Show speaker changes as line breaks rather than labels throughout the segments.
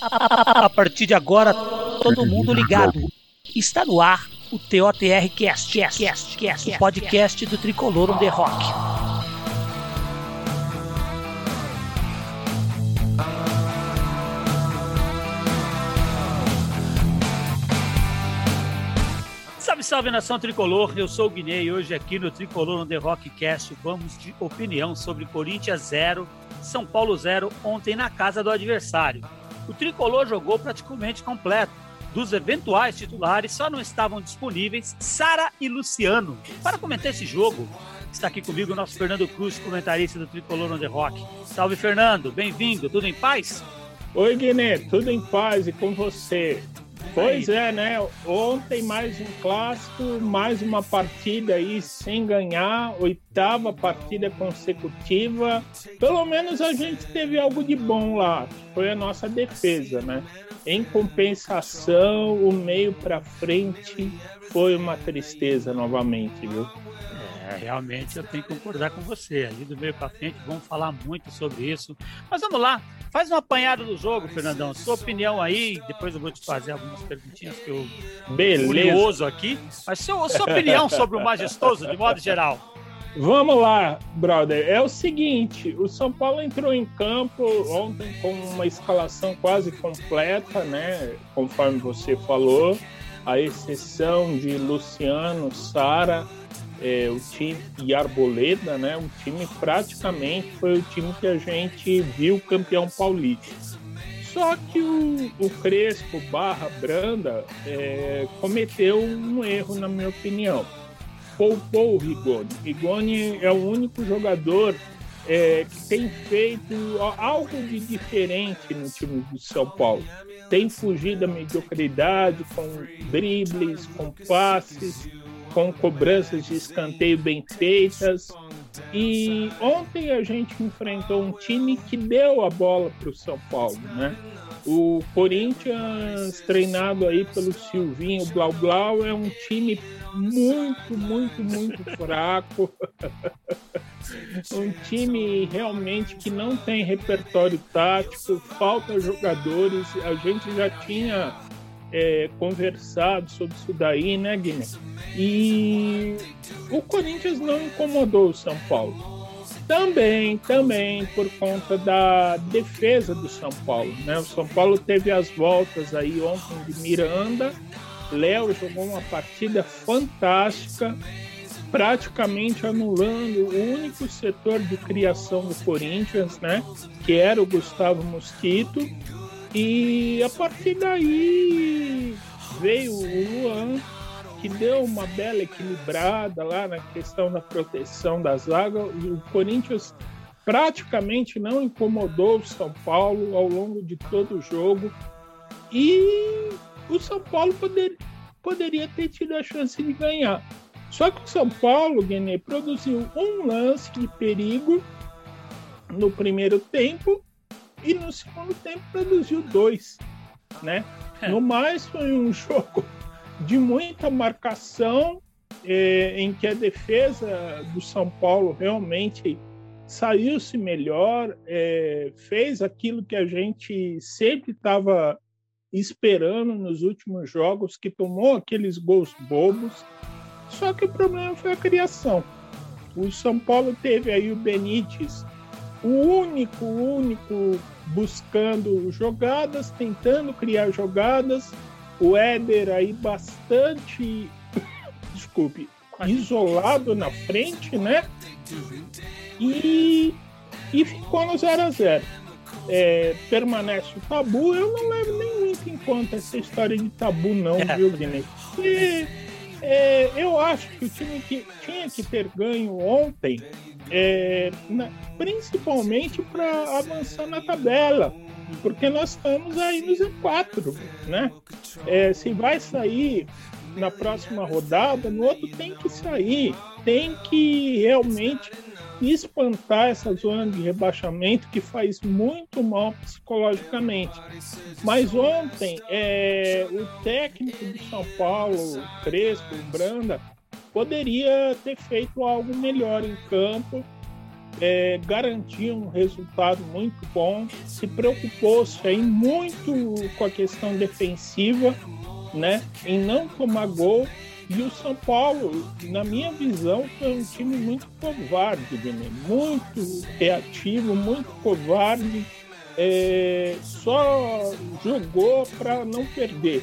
A partir de agora, todo mundo ligado. Está no ar o TOTR Cast, Cast, Cast, Cast, o podcast do Tricolor on the Rock. Salve, salve nação tricolor! Eu sou o Guinei e hoje aqui no Tricolor on the Rock Cast vamos de opinião sobre Corinthians 0, São Paulo 0 ontem na casa do adversário. O tricolor jogou praticamente completo. Dos eventuais titulares só não estavam disponíveis Sara e Luciano. Para comentar esse jogo, está aqui comigo o nosso Fernando Cruz, comentarista do Tricolor on the Rock. Salve Fernando, bem-vindo, tudo em paz?
Oi Guiné, tudo em paz e com você? Pois é, né? Ontem mais um clássico, mais uma partida aí sem ganhar, oitava partida consecutiva. Pelo menos a gente teve algo de bom lá, foi a nossa defesa, né? Em compensação, o meio para frente foi uma tristeza novamente, viu?
É, realmente eu tenho que concordar com você. Ali do meio para frente, vamos falar muito sobre isso. Mas vamos lá, faz um apanhado do jogo, Fernandão. Sua opinião aí, depois eu vou te fazer algumas perguntinhas que eu
Beleza.
curioso aqui. Mas sua, sua opinião sobre o majestoso, de modo geral.
Vamos lá, brother. É o seguinte, o São Paulo entrou em campo ontem com uma escalação quase completa, né? Conforme você falou, a exceção de Luciano, Sara, é, o time e Arboleda, né? O time praticamente foi o time que a gente viu campeão paulista. Só que o, o Crespo barra Branda é, cometeu um erro, na minha opinião. Poupou o Rigoni. Rigoni é o único jogador é, que tem feito algo de diferente no time do São Paulo. Tem fugido da mediocridade com dribles, com passes, com cobranças de escanteio bem feitas. E ontem a gente enfrentou um time que deu a bola para o São Paulo, né? O Corinthians, treinado aí pelo Silvinho Blau Blau, é um time muito, muito, muito fraco. um time realmente que não tem repertório tático, falta jogadores. A gente já tinha é, conversado sobre isso daí, né, Guilherme? E o Corinthians não incomodou o São Paulo. Também, também por conta da defesa do São Paulo. Né? O São Paulo teve as voltas aí ontem de Miranda. Léo jogou uma partida fantástica, praticamente anulando o único setor de criação do Corinthians, né? Que era o Gustavo Mosquito. E a partir daí veio o Luan, que deu uma bela equilibrada lá na questão da proteção da zaga. O Corinthians praticamente não incomodou o São Paulo ao longo de todo o jogo. E o São Paulo poder, poderia ter tido a chance de ganhar. Só que o São Paulo, Guiné, produziu um lance de perigo no primeiro tempo e no segundo tempo produziu dois, né? É. No mais foi um jogo de muita marcação eh, em que a defesa do São Paulo realmente saiu-se melhor, eh, fez aquilo que a gente sempre estava esperando nos últimos jogos, que tomou aqueles gols bobos. Só que o problema foi a criação. O São Paulo teve aí o Benítez o único, único buscando jogadas, tentando criar jogadas. O Éder aí bastante, desculpe, isolado na frente, né? E, e ficou no 0 a 0 é, permanece o tabu, eu não levo nem muito em conta essa história de tabu, não, é. viu, Guiné? Porque é, eu acho que o time que tinha que ter ganho ontem é, na, principalmente para avançar na tabela, porque nós estamos aí no Z4, né? É, se vai sair na próxima rodada, no outro tem que sair, tem que realmente espantar essa zona de rebaixamento que faz muito mal psicologicamente. Mas ontem, é, o técnico do São Paulo, Crespo, Branda, poderia ter feito algo melhor em campo é, garantir um resultado muito bom, se preocupou-se aí muito com a questão defensiva, né, em não tomar gol. E o São Paulo, na minha visão, foi um time muito covarde, Guilherme. muito reativo, muito covarde. É, só jogou para não perder.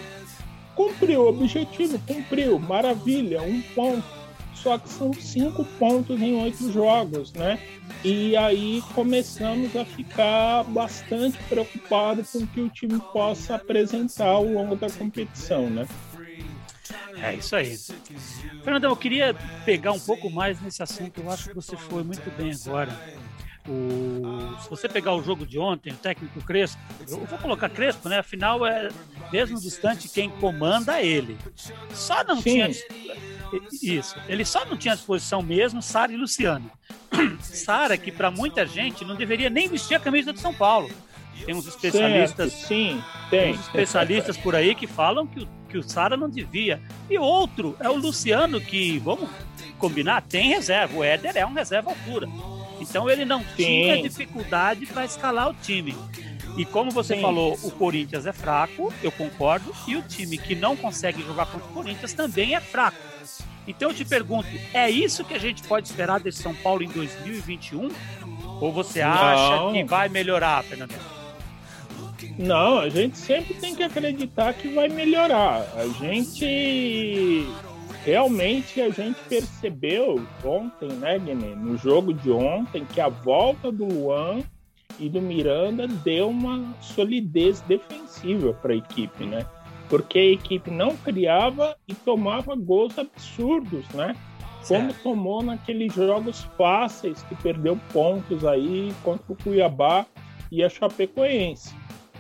Cumpriu o objetivo, cumpriu, maravilha, um ponto. Só que são cinco pontos em oito jogos, né? E aí começamos a ficar bastante preocupados com o que o time possa apresentar ao longo da competição, né?
É isso aí. Fernandão, eu queria pegar um pouco mais nesse assunto. Eu acho que você foi muito bem agora. O, se você pegar o jogo de ontem, o técnico Crespo, eu vou colocar Crespo, né? Afinal, é mesmo distante quem comanda ele. Só não Sim. tinha. Isso. Ele só não tinha à disposição mesmo Sara e Luciano. Sara, que para muita gente não deveria nem vestir a camisa de São Paulo. Tem uns especialistas.
Certo, sim, tem.
Uns especialistas por aí que falam que o, que o Sara não devia. E outro é o Luciano, que, vamos combinar, tem reserva. O Éder é um reserva altura. Então ele não Sim. tinha dificuldade para escalar o time. E como você Sim. falou, o Corinthians é fraco, eu concordo, e o time que não consegue jogar contra o Corinthians também é fraco. Então eu te pergunto, é isso que a gente pode esperar desse São Paulo em 2021? Ou você acha não. que vai melhorar, Fernando?
Não, a gente sempre tem que acreditar que vai melhorar. A gente realmente a gente percebeu ontem, né, Guilherme, no jogo de ontem, que a volta do Luan e do Miranda deu uma solidez defensiva para a equipe, né? Porque a equipe não criava e tomava gols absurdos, né? Como certo. tomou naqueles jogos fáceis que perdeu pontos aí contra o Cuiabá e a Chapecoense.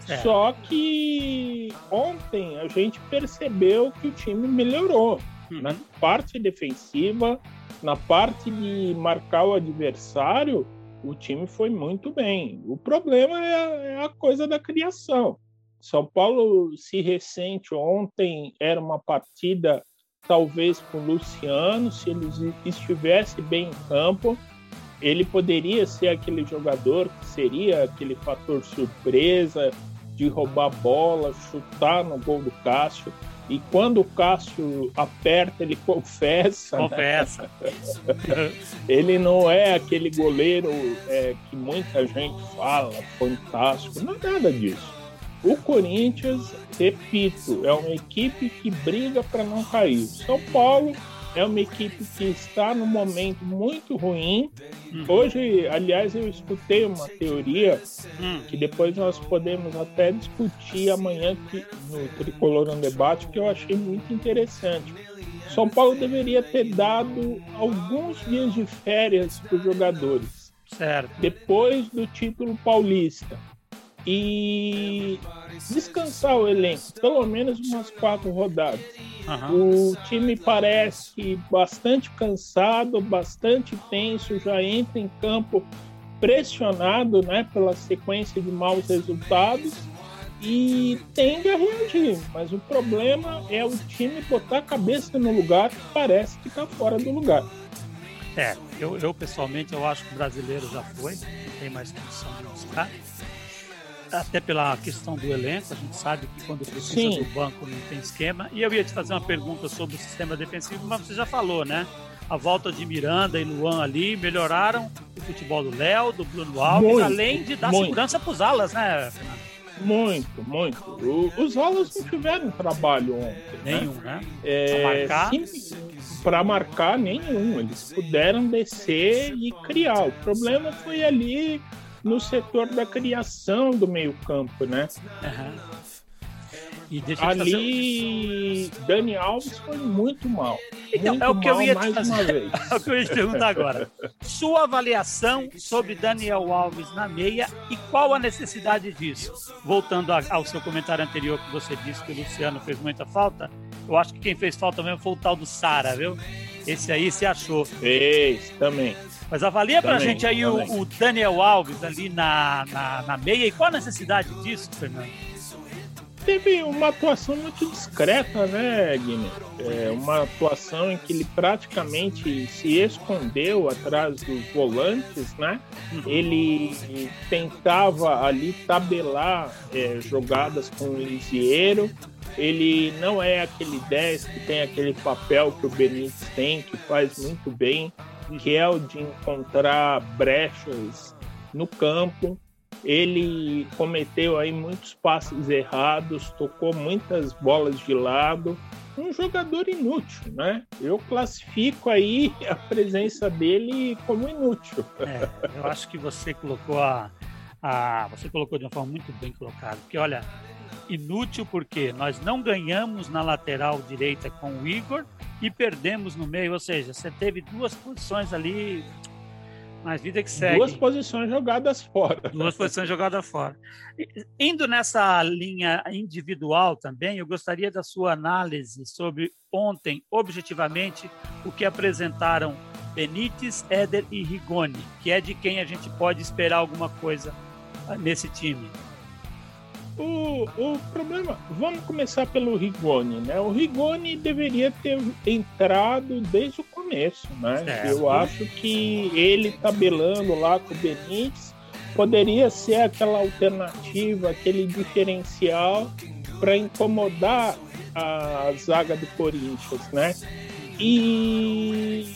É. Só que ontem a gente percebeu que o time melhorou na parte defensiva, na parte de marcar o adversário, o time foi muito bem. O problema é, é a coisa da criação. São Paulo se ressente ontem, era uma partida talvez com o Luciano, se ele estivesse bem em campo, ele poderia ser aquele jogador que seria aquele fator surpresa de roubar bola, chutar no gol do Cássio. E quando o Cássio aperta, ele confessa.
Confessa.
Né? ele não é aquele goleiro é, que muita gente fala, fantástico. Não é nada disso. O Corinthians, repito, é uma equipe que briga para não cair. São Paulo é uma equipe que está num momento muito ruim. Uhum. Hoje, aliás, eu escutei uma teoria uhum. que depois nós podemos até discutir amanhã no Tricolor no Debate, que eu achei muito interessante. São Paulo deveria ter dado alguns dias de férias para os jogadores.
Certo.
Depois do título paulista e descansar o elenco, pelo menos umas quatro rodadas. Uhum. O time parece bastante cansado, bastante tenso, já entra em campo pressionado né, pela sequência de maus resultados e tende a reagir. Mas o problema é o time botar a cabeça no lugar que parece que está fora do lugar.
É, eu, eu pessoalmente eu acho que o brasileiro já foi, não tem mais condição de buscar até pela questão do elenco, a gente sabe que quando precisa Sim. do banco não tem esquema. E eu ia te fazer uma pergunta sobre o sistema defensivo, mas você já falou, né? A volta de Miranda e Luan ali melhoraram o futebol do Léo, do Bruno Alves, muito, além de dar muito. segurança para os alas, né, Fernando?
Muito, muito. O, os alas não tiveram trabalho ontem.
Né? Nenhum, né?
É, marcar? Para marcar, nenhum. Eles puderam descer e criar. O problema foi ali no setor da criação do meio-campo, né? Uhum. Ali. Dani Alves foi muito mal.
Então, muito é o que eu ia te fazer. é o que eu ia te perguntar agora. Sua avaliação sobre Daniel Alves na meia e qual a necessidade disso? Voltando ao seu comentário anterior que você disse que o Luciano fez muita falta, eu acho que quem fez falta mesmo foi o tal do Sara, viu? Esse aí se achou.
Fez, também.
Mas avalia também, pra gente aí o, o, Daniel Alves ali na, na, na, meia e qual a necessidade disso, Fernando?
teve uma atuação muito discreta, né, Guilherme? É uma atuação em que ele praticamente se escondeu atrás dos volantes, né? Uhum. Ele tentava ali tabelar é, jogadas com o Lisieiro. Ele não é aquele 10 que tem aquele papel que o Benítez tem, que faz muito bem, o de encontrar brechas no campo. Ele cometeu aí muitos passes errados, tocou muitas bolas de lado. Um jogador inútil, né? Eu classifico aí a presença dele como inútil.
É, eu acho que você colocou a, a, você colocou de uma forma muito bem colocada, porque olha, inútil porque nós não ganhamos na lateral direita com o Igor e perdemos no meio, ou seja, você teve duas posições ali mas vida que segue.
Duas posições jogadas fora.
Duas posições jogadas fora. Indo nessa linha individual também, eu gostaria da sua análise sobre ontem, objetivamente, o que apresentaram Benítez, Éder e Rigoni, que é de quem a gente pode esperar alguma coisa nesse time.
O, o problema, vamos começar pelo Rigoni, né? O Rigoni deveria ter entrado desde o começo, né? Eu acho que ele tabelando lá com o Benítez poderia ser aquela alternativa, aquele diferencial para incomodar a zaga do Corinthians, né? E,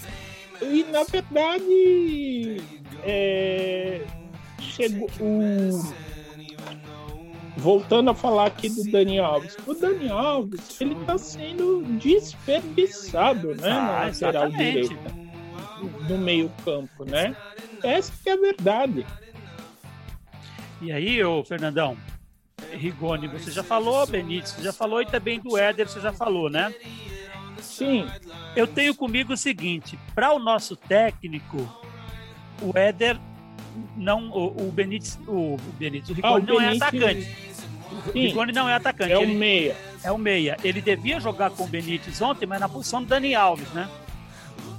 e na verdade, é, chegou o voltando a falar aqui do Dani Alves, o Dani Alves ele está sendo desperdiçado, né, ah, na lateral direita, no meio campo, né? Essa que é a verdade.
E aí, ô Fernandão, Rigoni, você já falou, Benítez, você já falou e também do Éder, você já falou, né?
Sim.
Eu tenho comigo o seguinte, para o nosso técnico, o Éder não o, o Benítez, o, Benítez, o Rigoni ah, o não é Benítez... é atacante. O Rigoni não é atacante.
É o meia.
É o meia. Ele devia jogar com o Benítez ontem, mas na posição do Dani Alves, né?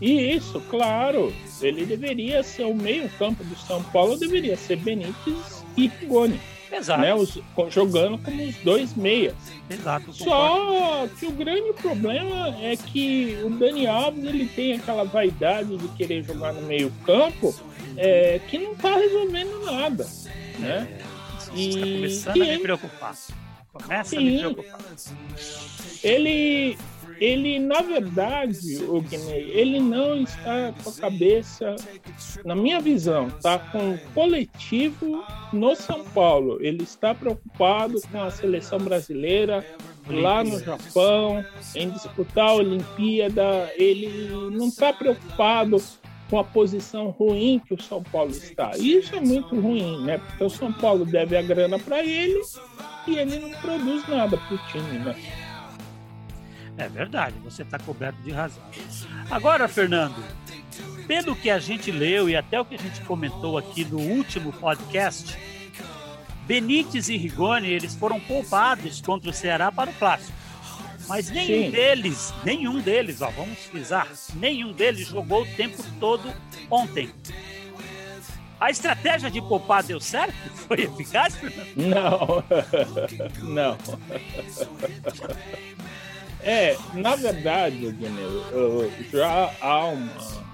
Isso, claro. Ele deveria ser o meio-campo do São Paulo, deveria ser Benítez e Rigoni. Exato. Né, os, jogando como os dois meias.
Exato.
Só que o grande problema é que o Dani Alves ele tem aquela vaidade de querer jogar no meio campo é, que não está resolvendo nada. Né?
É. Está começando a me preocupar. Começa Sim. a me preocupar.
Ele, ele na verdade, o Guinei, ele não está com a cabeça, na minha visão, tá com o coletivo no São Paulo. Ele está preocupado com a seleção brasileira lá no Japão, em disputar a Olimpíada. Ele não está preocupado com a posição ruim que o São Paulo está. Isso é muito ruim, né? Porque o São Paulo deve a grana para ele e ele não produz nada para o time, né?
É verdade, você está coberto de razão. Agora, Fernando, pelo que a gente leu e até o que a gente comentou aqui no último podcast, Benítez e Rigoni eles foram poupados contra o Ceará para o clássico. Mas nenhum Sim. deles, nenhum deles, ó, vamos frisar, nenhum deles jogou o tempo todo ontem. A estratégia de poupar deu certo? Foi eficaz?
Não, não. É, na verdade, Guilherme, já há uma.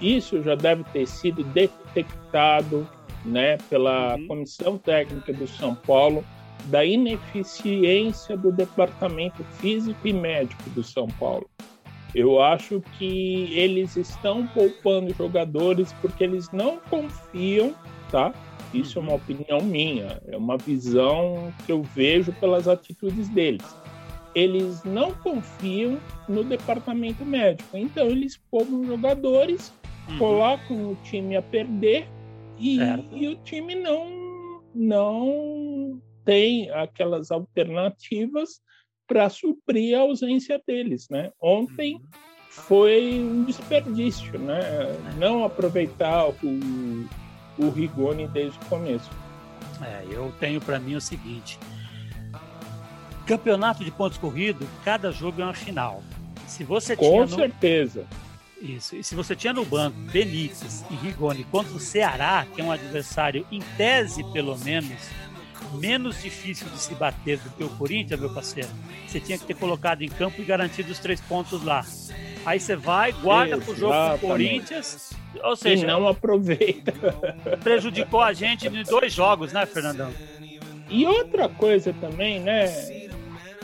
Isso já deve ter sido detectado né, pela uhum. Comissão Técnica do São Paulo da ineficiência do departamento físico e médico do São Paulo. Eu acho que eles estão poupando jogadores porque eles não confiam, tá? Isso é uma opinião minha, é uma visão que eu vejo pelas atitudes deles. Eles não confiam no departamento médico, então eles poupam jogadores, uhum. colocam o time a perder e, e o time não não tem aquelas alternativas para suprir a ausência deles, né? Ontem uhum. foi um desperdício, né? Não aproveitar o, o Rigoni desde o começo.
É, eu tenho para mim o seguinte: campeonato de pontos corridos, cada jogo é uma final. Se você
Com
tinha
certeza.
Isso. E se você tinha no banco Benítez e Rigoni contra o Ceará, que é um adversário em tese pelo menos menos difícil de se bater do que o Corinthians, meu parceiro, você tinha que ter colocado em campo e garantido os três pontos lá. Aí você vai, guarda Exatamente. pro jogo do Corinthians, ou seja,
e não aproveita.
Prejudicou a gente em dois jogos, né, Fernandão?
E outra coisa também, né,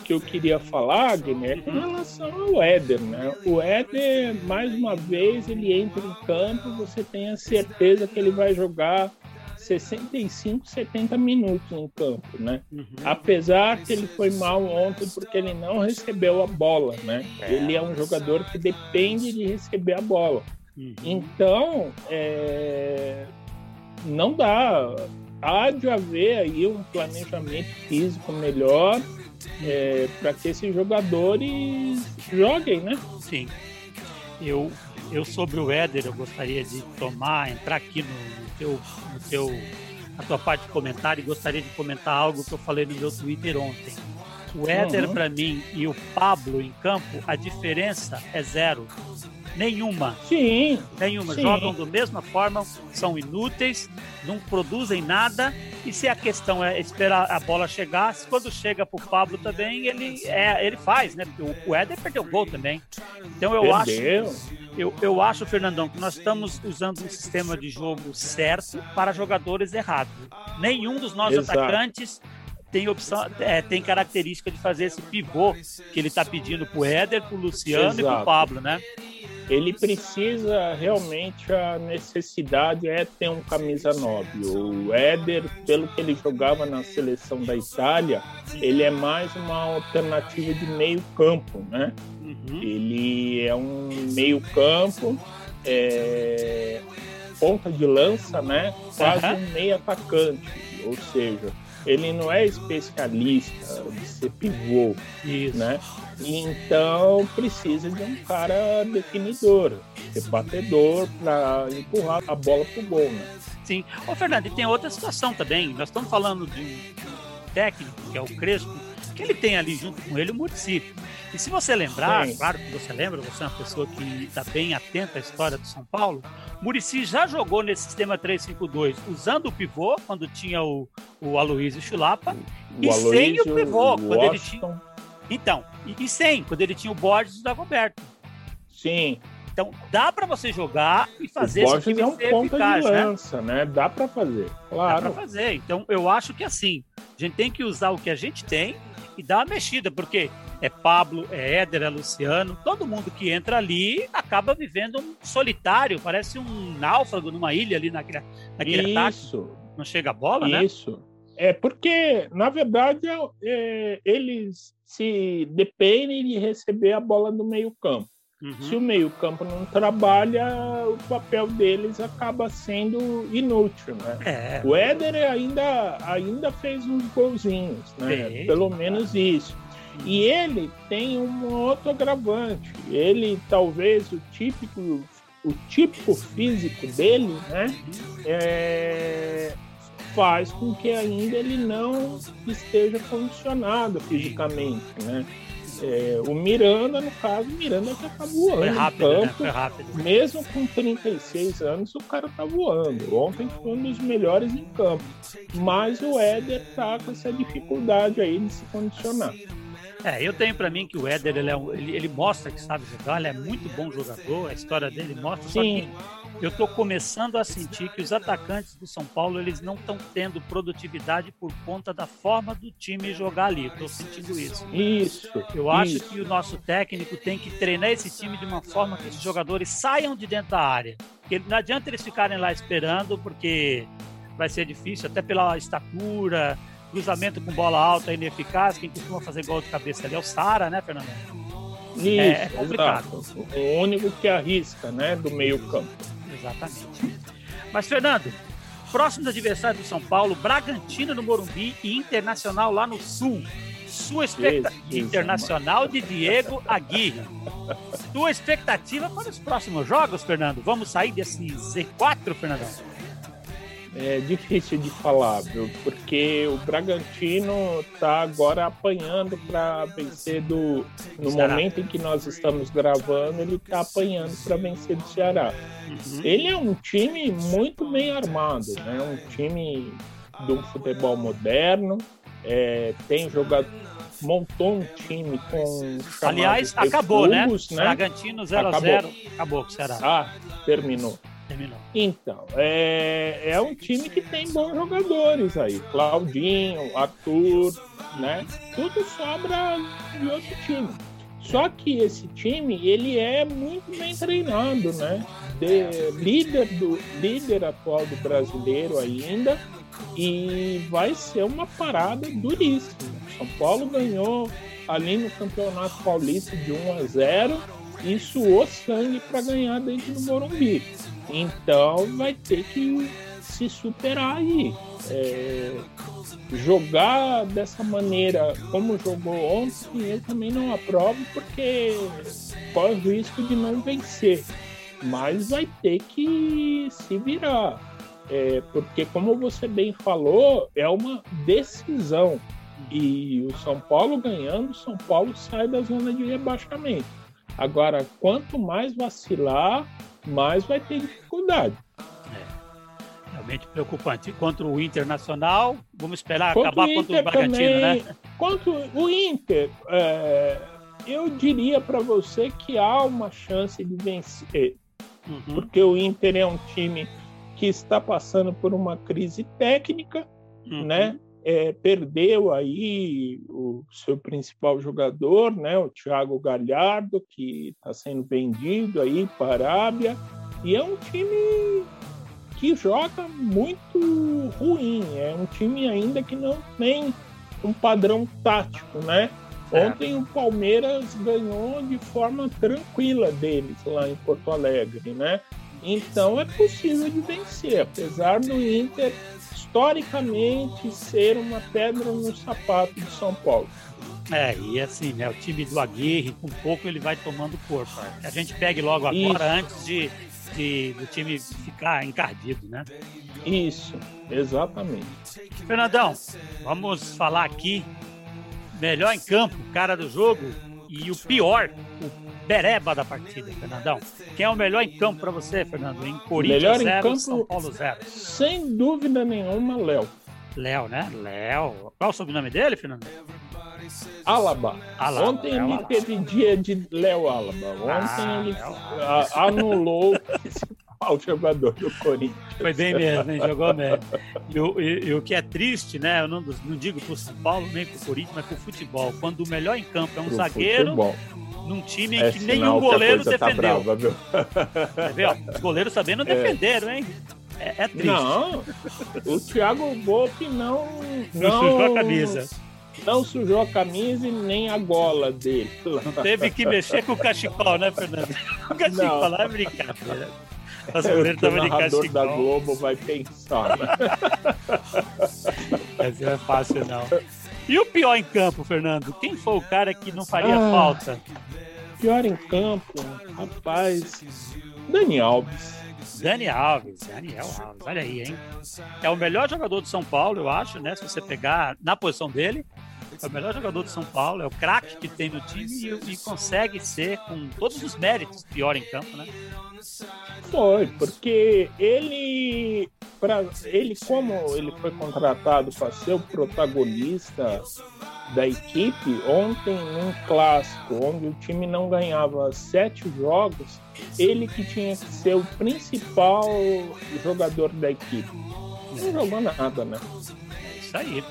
que eu queria falar, Guilherme, é com relação ao Éder, né? O Éder, mais uma vez, ele entra em campo, você tem a certeza que ele vai jogar 65, 70 minutos em campo, né? Uhum. Apesar que ele foi mal ontem porque ele não recebeu a bola, né? É. Ele é um jogador que depende de receber a bola. Uhum. Então, é... não dá. Há de haver aí um planejamento físico melhor é, para que esses jogadores joguem, né?
Sim. Eu, eu sobre o Éder, eu gostaria de tomar, entrar aqui no, no teu, no teu, a tua parte de comentário e gostaria de comentar algo que eu falei no meu Twitter ontem. O Éder, uhum. para mim, e o Pablo em campo, a diferença é zero. Nenhuma.
Sim.
Nenhuma. Sim. Jogam da mesma forma, são inúteis, não produzem nada. E se a questão é esperar a bola chegar, quando chega pro Pablo também, ele, é, ele faz, né? Porque o Éder perdeu o gol também. Então eu Perdeu. acho. Eu, eu acho, Fernandão, que nós estamos usando um sistema de jogo certo para jogadores errados. Nenhum dos nossos Exato. atacantes tem opção, é, tem característica de fazer esse pivô que ele está pedindo pro Éder, pro Luciano Exato. e pro Pablo, né?
Ele precisa realmente a necessidade é ter um camisa 9. O Éder, pelo que ele jogava na seleção da Itália, ele é mais uma alternativa de meio campo, né? Uhum. Ele é um meio campo, é, ponta de lança, né? Quase uhum. um meio atacante, ou seja, ele não é especialista de ser pivô, Isso. né? Então precisa de um cara definidor, ser batedor para empurrar a bola pro gol, né?
Sim. Ô Fernando, e tem outra situação também. Nós estamos falando de um técnico, que é o Crespo, que ele tem ali junto com ele o Murici. E se você lembrar, Sim. claro que você lembra, você é uma pessoa que está bem atenta à história do São Paulo, Murici já jogou nesse sistema 3-5-2, usando o pivô, quando tinha o, o Aloysio Chulapa, o e Aloysio, sem o pivô, o quando ele tinha. Então, e, e, sem, quando ele tinha o Borges e o Dagoberto.
Sim.
Então, dá para você jogar e fazer o
Borges é um ponto eficaz, de né? lança, né? né? Dá para fazer, claro.
Dá para fazer. Então, eu acho que assim, a gente tem que usar o que a gente tem e dar uma mexida, porque é Pablo, é Éder, é Luciano, todo mundo que entra ali acaba vivendo um solitário, parece um náufrago numa ilha ali naquele, naquele
Isso.
ataque. Não chega a bola,
Isso.
né?
Isso. É porque, na verdade, é, eles se dependem de receber a bola do meio-campo. Uhum. Se o meio-campo não trabalha, o papel deles acaba sendo inútil, né? É. O Éder ainda, ainda fez uns golzinhos, né? Pelo menos isso. E ele tem um outro agravante. Ele, talvez, o típico, o tipo físico dele, né? É, faz com que ainda ele não esteja condicionado fisicamente, né? É, o Miranda, no caso, o Miranda já tá voando. Foi
rápido, né? Foi rápido.
Mesmo com 36 anos, o cara tá voando. Ontem foi um dos melhores em campo. Mas o Éder tá com essa dificuldade aí de se condicionar.
É, eu tenho para mim que o Éder ele, é um, ele, ele, mostra que sabe jogar, ele é muito bom jogador, a história dele mostra, Sim. só que eu estou começando a sentir que os atacantes do São Paulo eles não estão tendo produtividade por conta da forma do time jogar ali. Estou sentindo isso.
Isso.
Eu acho que o nosso técnico tem que treinar esse time de uma forma que os jogadores saiam de dentro da área. Porque não adianta eles ficarem lá esperando, porque vai ser difícil, até pela estatura, cruzamento com bola alta ineficaz, quem costuma fazer gol de cabeça ali é o Sara, né, Fernando?
Isso, é, é complicado. Exato. O único que arrisca, né, do meio campo.
Exatamente. Mas, Fernando, próximos adversários do São Paulo, Bragantino no Morumbi e Internacional lá no Sul. Sua expectativa internacional de Diego Aguirre. Sua expectativa para os próximos jogos, Fernando? Vamos sair desse Z4, Fernando?
É difícil de falar, viu? Porque o Bragantino está agora apanhando para vencer do. No Ceará. momento em que nós estamos gravando, ele está apanhando para vencer do Ceará. Uhum. Ele é um time muito bem armado, né? Um time um futebol moderno, é, tem jogado, montou um time com.
Aliás, acabou, né? refugos, né? né? Bragantino 0x0. Acabou. acabou com o Ceará.
Ah, terminou.
Terminou.
Então, é, é um time que tem bons jogadores aí. Claudinho, Arthur, né? Tudo sobra de outro time. Só que esse time, ele é muito bem treinado, né? De, líder, do, líder atual do brasileiro ainda e vai ser uma parada duríssima. São Paulo ganhou ali no Campeonato Paulista de 1 a 0 e suou sangue para ganhar dentro do Morumbi. Então vai ter que se superar aí. É, jogar dessa maneira como jogou ontem, eu também não aprovo, porque corre o risco de não vencer. Mas vai ter que se virar. É, porque, como você bem falou, é uma decisão. E o São Paulo ganhando, o São Paulo sai da zona de rebaixamento. Agora, quanto mais vacilar, mais vai ter dificuldade.
É, realmente preocupante. Contra o Internacional, vamos esperar contra acabar contra o Bragantino, também, né?
Contra o Inter, é, eu diria para você que há uma chance de vencer. Uhum. Porque o Inter é um time que está passando por uma crise técnica, uhum. né? É, perdeu aí o seu principal jogador, né, o Thiago Galhardo, que está sendo vendido aí para a Arábia, e é um time que joga muito ruim, é um time ainda que não tem um padrão tático, né? É. Ontem o Palmeiras ganhou de forma tranquila deles lá em Porto Alegre, né? Então é possível de vencer, apesar do Inter historicamente ser uma pedra no sapato de São Paulo.
É, e assim, né, o time do Aguirre, com pouco ele vai tomando corpo. A gente pegue logo agora Isso. antes de, de, do time ficar encardido, né?
Isso, exatamente.
Fernandão, vamos falar aqui. Melhor em campo, cara do jogo e o pior, o bereba da partida, Fernandão. Quem é o melhor em campo para você, Fernando? Em Corinthians melhor em campo, São Paulo 0.
Sem dúvida nenhuma, Léo.
Léo, né? Léo. Qual o sobrenome dele, Fernando?
Alaba. Alaba. Ontem Léo ele Alaba. teve dia de Léo Alaba. Ontem ah, ele anulou o jogador do Corinthians.
Foi bem mesmo, hein? Jogou mesmo. E o, e, e o que é triste, né? Eu não, não digo pro São Paulo nem pro Corinthians, mas pro futebol. Quando o melhor em campo é um pro zagueiro. Futebol num time é que nenhum goleiro tá defendeu. Tá brava, viu? Os goleiros não é. defenderam, hein? É, é, triste.
Não, o Thiago Volpe não,
não, não sujou a camisa.
Não sujou a camisa e nem a gola dele.
Não teve que mexer com o cachecol, né, Fernando? O cachecol lá é brincadeira.
Estavam de cachecol. da Globo vai pensar. Né?
Esse não é fácil, não. E o pior em campo, Fernando? Quem foi o cara que não faria ah, falta?
Pior em campo, rapaz. Dani Alves.
Dani Alves, Daniel Alves, olha aí, hein? É o melhor jogador do São Paulo, eu acho, né? Se você pegar na posição dele, é o melhor jogador do São Paulo, é o craque que tem no time e, e, consegue ser, com todos os méritos, pior em campo, né?
Foi, porque ele, pra, ele como ele foi contratado para ser o protagonista da equipe, ontem num clássico, onde o time não ganhava sete jogos, ele que tinha que ser o principal jogador da equipe. Não jogou nada, né?
É isso aí.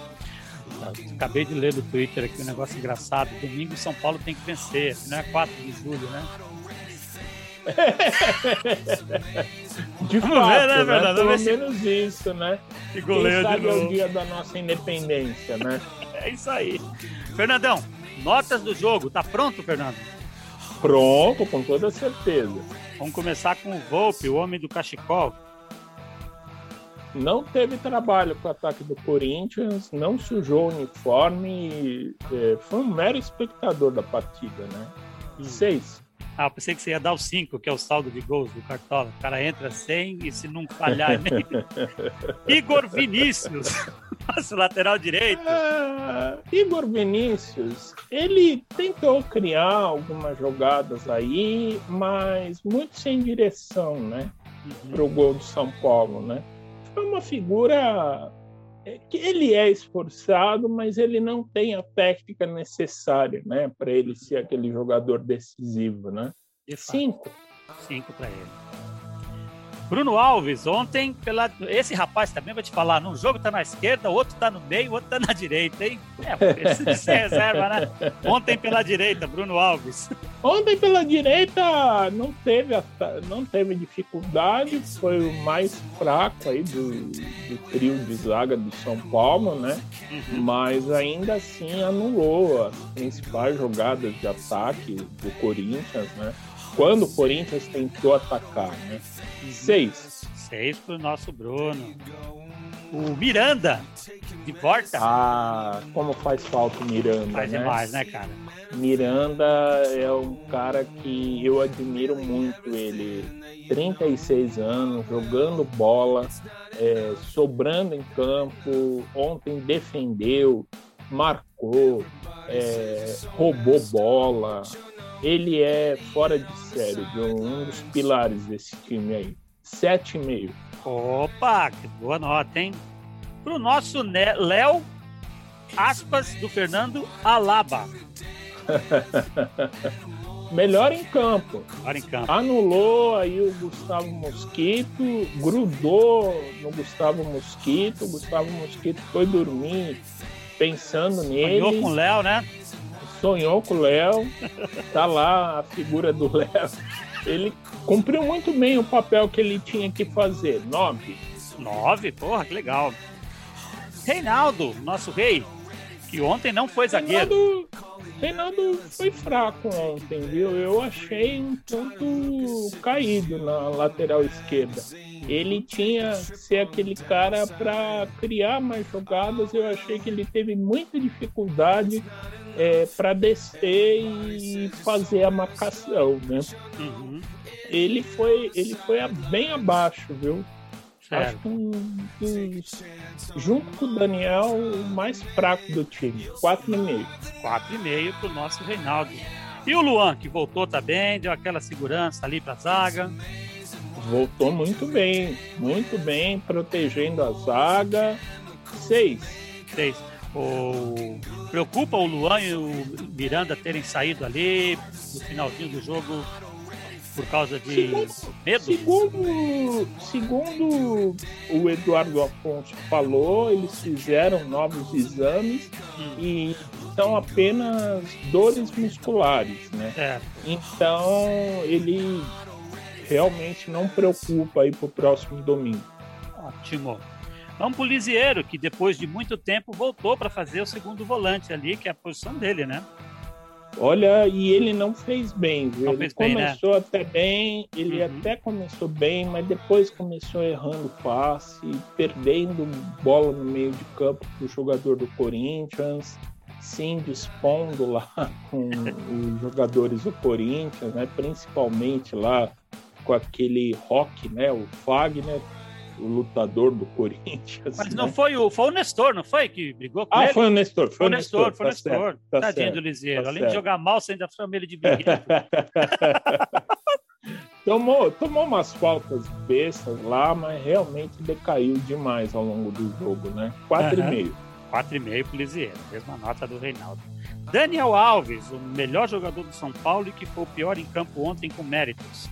Acabei de ler do Twitter aqui um negócio engraçado. Domingo São Paulo tem que vencer, não é 4 de julho, né?
De Vamos fato, ver, né, né? Pelo menos isso, né?
Que goleiro
Quem sabe é o dia da nossa independência, né?
é isso aí. Fernandão, notas do jogo. Tá pronto, Fernando?
Pronto, com toda certeza.
Vamos começar com o Volpe, o homem do cachecol.
Não teve trabalho com o ataque do Corinthians, não sujou o uniforme, é, foi um mero espectador da partida, né? Hum. Seis.
Ah, pensei que você ia dar o 5, que é o saldo de gols do Cartola. O cara entra sem e se não falhar nem. Igor Vinícius, nosso lateral direito.
Ah, Igor Vinícius, ele tentou criar algumas jogadas aí, mas muito sem direção, né? Uhum. Para o gol do São Paulo, né? Foi uma figura é que ele é esforçado, mas ele não tem a técnica necessária, né, para ele ser aquele jogador decisivo, né?
De fato.
Cinco.
Cinco para ele. Bruno Alves, ontem, pela... esse rapaz também vai te falar, num jogo tá na esquerda, outro tá no meio, outro tá na direita, hein? É, de ser reserva, né? Ontem pela direita, Bruno Alves.
Ontem pela direita não teve, não teve dificuldade, foi o mais fraco aí do, do trio de zaga do São Paulo, né? Uhum. Mas ainda assim anulou as principais jogadas de ataque do Corinthians, né? Quando o Corinthians tentou atacar, né? Seis.
Seis pro nosso Bruno. O Miranda, de porta.
Ah, como faz falta o Miranda,
Faz
né?
demais, né, cara?
Miranda é um cara que eu admiro muito ele. 36 anos, jogando bola, é, sobrando em campo. Ontem defendeu, marcou, é, roubou bola. Ele é fora de série, viu? um dos pilares desse time aí. 7,5.
Opa, que boa nota, hein? Pro nosso Léo, aspas do Fernando Alaba.
Melhor em campo.
Melhor em campo.
Anulou aí o Gustavo Mosquito, grudou no Gustavo Mosquito. O Gustavo Mosquito foi dormir pensando nele.
Sonhou com o Léo, né?
Sonhou com o Léo. Tá lá a figura do Léo. Ele cumpriu muito bem o papel que ele tinha que fazer. Nove.
Nove? Porra, que legal. Reinaldo, nosso rei, que ontem não foi zagueiro.
Reinaldo, Reinaldo foi fraco ontem, viu? Eu achei um tanto caído na lateral esquerda. Ele tinha que ser aquele cara para criar mais jogadas. Eu achei que ele teve muita dificuldade é, para descer e fazer a marcação, né?
Uhum.
Ele foi, ele foi bem abaixo, viu? Acho que um, junto com o Daniel, o mais fraco do time. 4,5.
4,5 para o nosso Reinaldo. E o Luan, que voltou também, deu aquela segurança ali para a zaga.
Voltou muito bem, muito bem, protegendo a zaga. 6.
6. O... Preocupa o Luan e o Miranda terem saído ali no finalzinho do jogo por causa de segundo, medo?
Segundo, segundo o Eduardo Afonso falou, eles fizeram novos exames hum. e são apenas dores musculares, né?
É.
Então ele realmente não preocupa aí pro próximo domingo.
Ótimo. Vamos pro Lisieiro, que depois de muito tempo voltou para fazer o segundo volante ali, que é a posição dele, né?
Olha, e ele não fez bem, viu?
Não
ele
fez bem,
começou
né?
até bem, ele
Uhum.
até começou bem, mas depois começou errando passe, perdendo bola no meio de campo pro jogador do Corinthians, se indispondo lá com os jogadores do Corinthians, né? Principalmente lá com aquele rock, né? O Fagner, o lutador do Corinthians.
Mas
né?
não foi o, foi o Nestor, não foi? Que brigou com
Ah,
ele?
foi o Nestor,
Foi o Nestor, foi o
tá
Nestor.
tá
Tadinho
certo,
do Lisieiro.
tá
Além
certo.
de jogar mal, você ainda chama ele de brinquedo.
tomou, tomou umas faltas bestas lá, mas realmente decaiu demais ao longo do jogo, né? 4,5.
4,5 pro Lisieiro, mesma nota do Reinaldo. Daniel Alves, o melhor jogador do São Paulo e que foi o pior em campo ontem com méritos.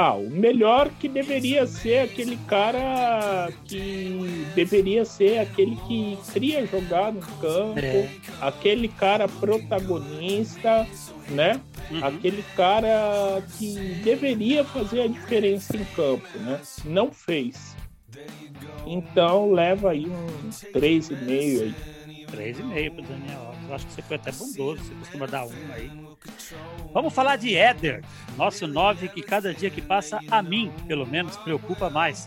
Ah, o melhor que deveria ser aquele cara que deveria ser aquele que cria jogada no campo,
É.
aquele cara protagonista, né?
Uhum.
Aquele cara que deveria fazer a diferença em campo, né? Não fez. Então leva aí um 3,5 aí.
3,5 pro Daniel Alves. Eu acho que você foi até bondoso, você costuma dar um aí. Vamos falar de Éder, nosso 9 que cada dia que passa, a mim, pelo menos, preocupa mais.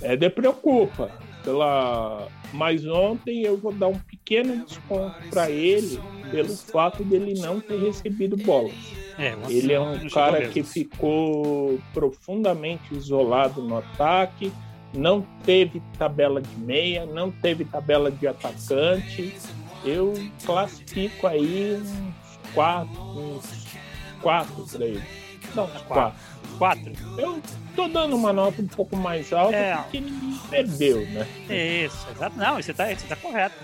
É de preocupa. Pela... Mas ontem eu vou dar um pequeno desconto para ele pelo fato dele não ter recebido bolas.
É,
Ele é um cara que ficou profundamente isolado no ataque, não teve tabela de meia, não teve tabela de atacante. Eu classifico aí uns quatro, uns quatro para ele. Dá uns quatro.
Quatro?
Eu tô dando uma nota um pouco mais alta é. porque ninguém perdeu, né?
Isso, exato. Não, você tá, você tá correto.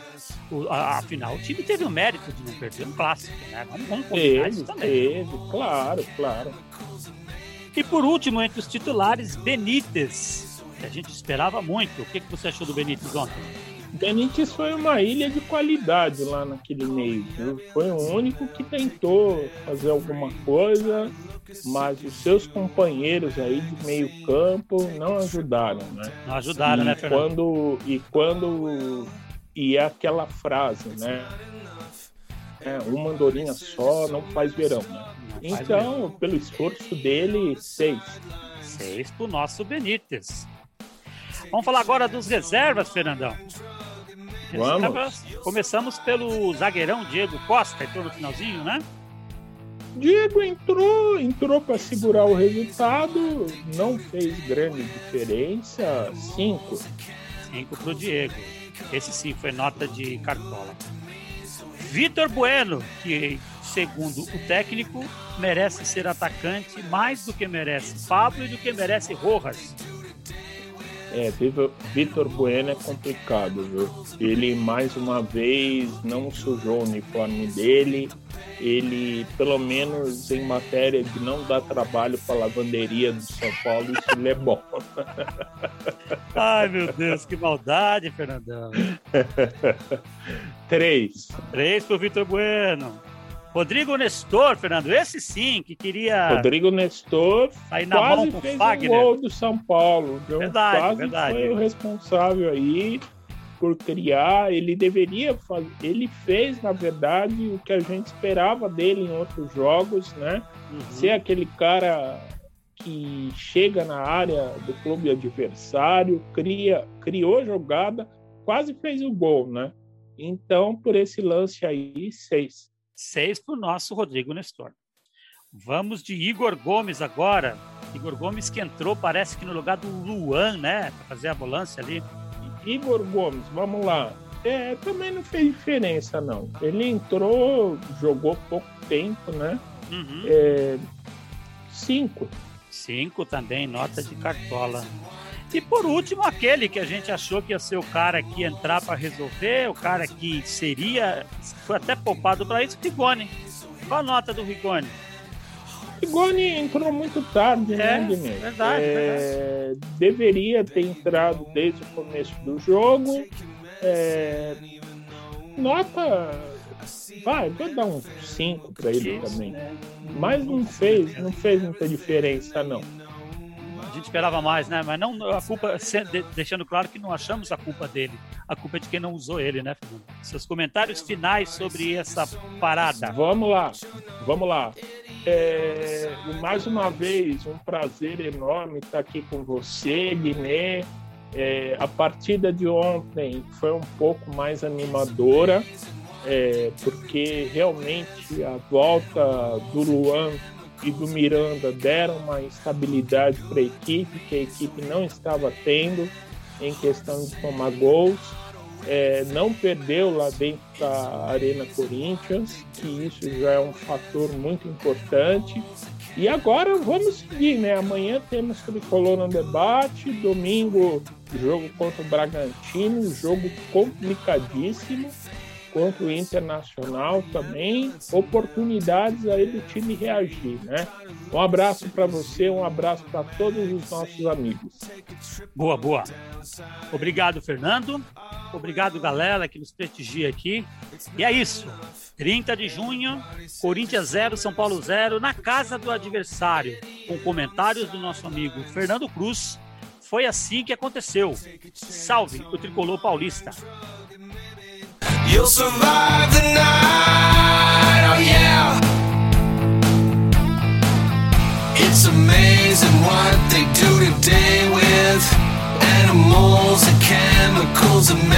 O, a, afinal, o time teve o mérito de não perder um clássico, né? Vamos, vamos combinar teve, isso também.
Teve, claro, claro.
E por último, entre os titulares, Benítez, que a gente esperava muito. O que, que você achou do Benítez ontem?
Benítez foi uma ilha de qualidade lá naquele meio. Viu? Foi o único que tentou fazer alguma coisa, mas os seus companheiros aí de meio campo não ajudaram, né?
Não ajudaram,
e
né,
Fernando? Quando, e quando... E é aquela frase, né? É, uma andorinha só não faz verão, né? Então, pelo esforço dele, seis.
Seis pro nosso Benítez. Vamos falar agora dos reservas, Fernandão.
Vamos.
Começamos pelo zagueirão Diego Costa, entrou no finalzinho, né?
Diego entrou, entrou para segurar o resultado, não fez grande diferença. Cinco.
Cinco para o Diego. Esse sim foi nota de cartola. Vitor Bueno, que segundo o técnico merece ser atacante mais do que merece Pablo e do que merece Rojas.
É, Vitor Bueno é complicado, viu? Ele mais uma vez não sujou o uniforme dele. Ele, pelo menos em matéria de não dar trabalho para a lavanderia do São Paulo, isso ele é bom.
Ai, meu Deus, que maldade, Fernandão.
Três.
Três pro Vitor Bueno. Rodrigo Nestor, Fernando, esse sim que queria.
Rodrigo Nestor
sair na quase mão com
fez
Fagner.
um gol do São Paulo. Viu?
Verdade,
quase
verdade.
Foi o responsável aí por criar. Ele deveria fazer. Ele fez, na verdade, o que a gente esperava dele em outros jogos, né? Uhum. Ser aquele cara que chega na área do clube adversário, cria, criou jogada, quase fez o gol, né? Então, por esse lance aí, seis.
Seis para o nosso Rodrigo Nestor. Vamos de Igor Gomes agora. Igor Gomes que entrou, parece que no lugar do Luan, né? Para fazer a volância ali.
Igor Gomes, vamos lá. É, também não fez diferença, não. Ele entrou, jogou pouco tempo, né? Uhum. É, cinco.
Cinco também, nota de cartola. E por último, aquele que a gente achou que ia ser o cara que ia entrar para resolver, o cara que seria, foi até poupado para isso, Rigoni. Qual a nota do Rigoni?
Rigoni entrou muito tarde, né,
é, né, Guilherme? Verdade, é,
verdade. Deveria ter entrado desde o começo do jogo. É, nota. Vai, vou dar um 5 para ele também. Né? Mas não fez, não fez muita diferença, não
a gente esperava mais, né? Mas não a culpa, deixando claro que não achamos a culpa dele. A culpa é de quem não usou ele, né, Fernando? Seus comentários finais sobre essa parada.
Vamos lá, vamos lá. É, mais uma vez, um prazer enorme estar aqui com você, Guiné. É, a partida de ontem foi um pouco mais animadora, é, porque realmente a volta do Luan e do Miranda deram uma estabilidade para a equipe que a equipe não estava tendo em questão de tomar gols. É, não perdeu lá dentro da Arena Corinthians, que isso já é um fator muito importante. E agora vamos seguir, né? Amanhã temos Tricolor no debate, domingo jogo contra o Bragantino, jogo complicadíssimo contra o Internacional também, oportunidades aí do time reagir, né? Um abraço para você, um abraço para todos os nossos amigos.
Boa, boa. Obrigado, Fernando. Obrigado, galera, que nos prestigia aqui. E é isso. 30 de junho, Corinthians 0, São Paulo 0, na casa do adversário, com comentários do nosso amigo Fernando Cruz. Foi assim que aconteceu. Salve o tricolor paulista. You'll survive the night, oh yeah. It's amazing what they do today with animals and chemicals and